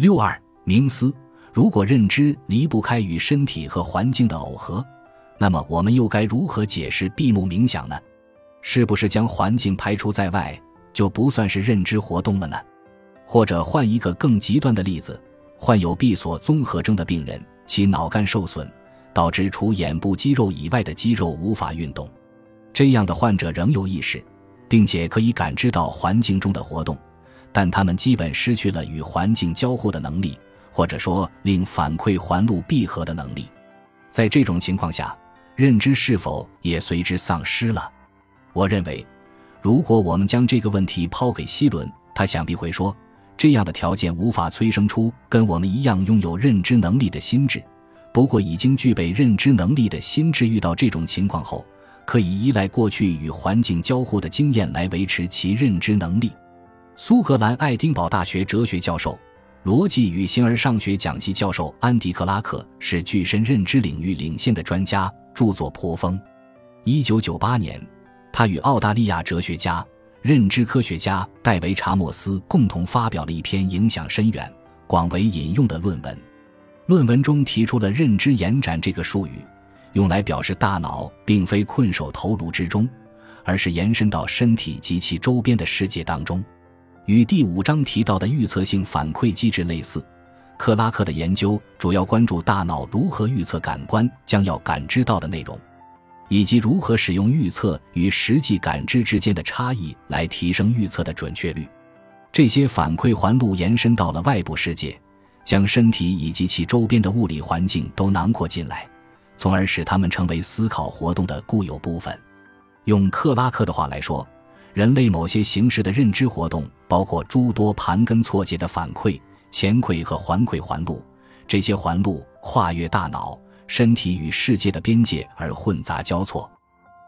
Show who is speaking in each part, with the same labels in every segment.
Speaker 1: 六二冥思，如果认知离不开与身体和环境的耦合，那么我们又该如何解释闭目冥想呢？是不是将环境排除在外就不算是认知活动了呢？或者换一个更极端的例子，患有闭锁综合征的病人，其脑干受损，导致除眼部肌肉以外的肌肉无法运动。这样的患者仍有意识，并且可以感知到环境中的活动，但他们基本失去了与环境交互的能力，或者说令反馈环路闭合的能力。在这种情况下，认知是否也随之丧失了？我认为，如果我们将这个问题抛给希伦，他想必会说：这样的条件无法催生出跟我们一样拥有认知能力的心智。不过，已经具备认知能力的心智遇到这种情况后，可以依赖过去与环境交互的经验来维持其认知能力。苏格兰爱丁堡大学哲学教授、逻辑与形而上学讲席教授安迪·克拉克是具身认知领域领先的专家，著作颇丰。一九九八年。他与澳大利亚哲学家、认知科学家戴维·查莫斯共同发表了一篇影响深远、广为引用的论文。论文中提出了“认知延展”这个术语，用来表示大脑并非困守头颅之中，而是延伸到身体及其周边的世界当中。与第五章提到的预测性反馈机制类似，克拉克的研究主要关注大脑如何预测感官将要感知到的内容。以及如何使用预测与实际感知之间的差异来提升预测的准确率。这些反馈环路延伸到了外部世界，将身体以及其周边的物理环境都囊括进来，从而使它们成为思考活动的固有部分。用克拉克的话来说，人类某些形式的认知活动包括诸多盘根错节的反馈、前馈和环馈环路，这些环路跨越大脑。身体与世界的边界而混杂交错。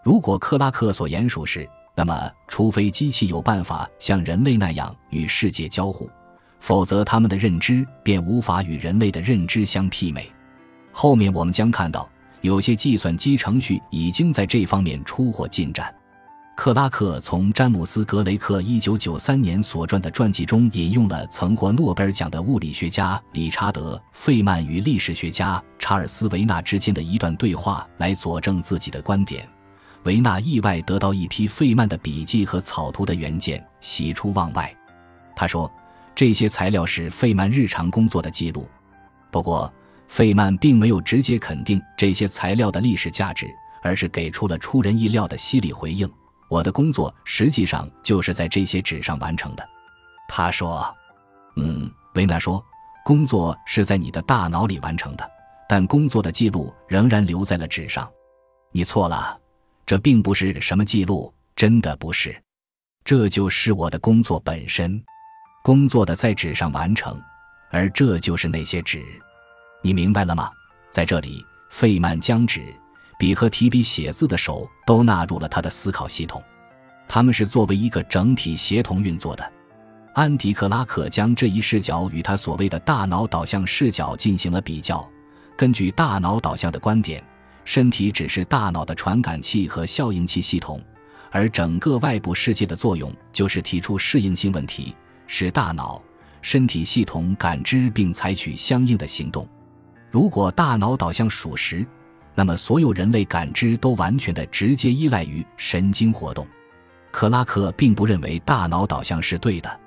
Speaker 1: 如果克拉克所言属实，那么除非机器有办法像人类那样与世界交互，否则他们的认知便无法与人类的认知相媲美。后面我们将看到，有些计算机程序已经在这方面出获进展。克拉克从詹姆斯·格雷克1993年所撰的传记中引用了曾获诺贝尔奖的物理学家理查德·费曼与历史学家查尔斯·维纳之间的一段对话，来佐证自己的观点。维纳意外得到一批费曼的笔记和草图的原件，喜出望外。他说，这些材料是费曼日常工作的记录。不过，费曼并没有直接肯定这些材料的历史价值，而是给出了出人意料的犀利回应。我的工作实际上就是在这些纸上完成的，他说。嗯，维纳说，工作是在你的大脑里完成的，但工作的记录仍然留在了纸上。你错了，这并不是什么记录，真的不是。这就是我的工作本身，工作的在纸上完成，而这就是那些纸。你明白了吗？在这里，费曼将纸。笔和提笔写字的手都纳入了他的思考系统，他们是作为一个整体协同运作的。安迪·克拉克将这一视角与他所谓的大脑导向视角进行了比较。根据大脑导向的观点，身体只是大脑的传感器和效应器系统，而整个外部世界的作用就是提出适应性问题，使大脑、身体系统感知并采取相应的行动。如果大脑导向属实，那么，所有人类感知都完全的直接依赖于神经活动。克拉克并不认为大脑导向是对的。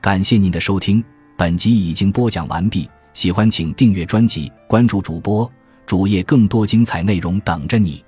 Speaker 1: 感谢您的收听，本集已经播讲完毕。喜欢请订阅专辑，关注主播主页，更多精彩内容等着你。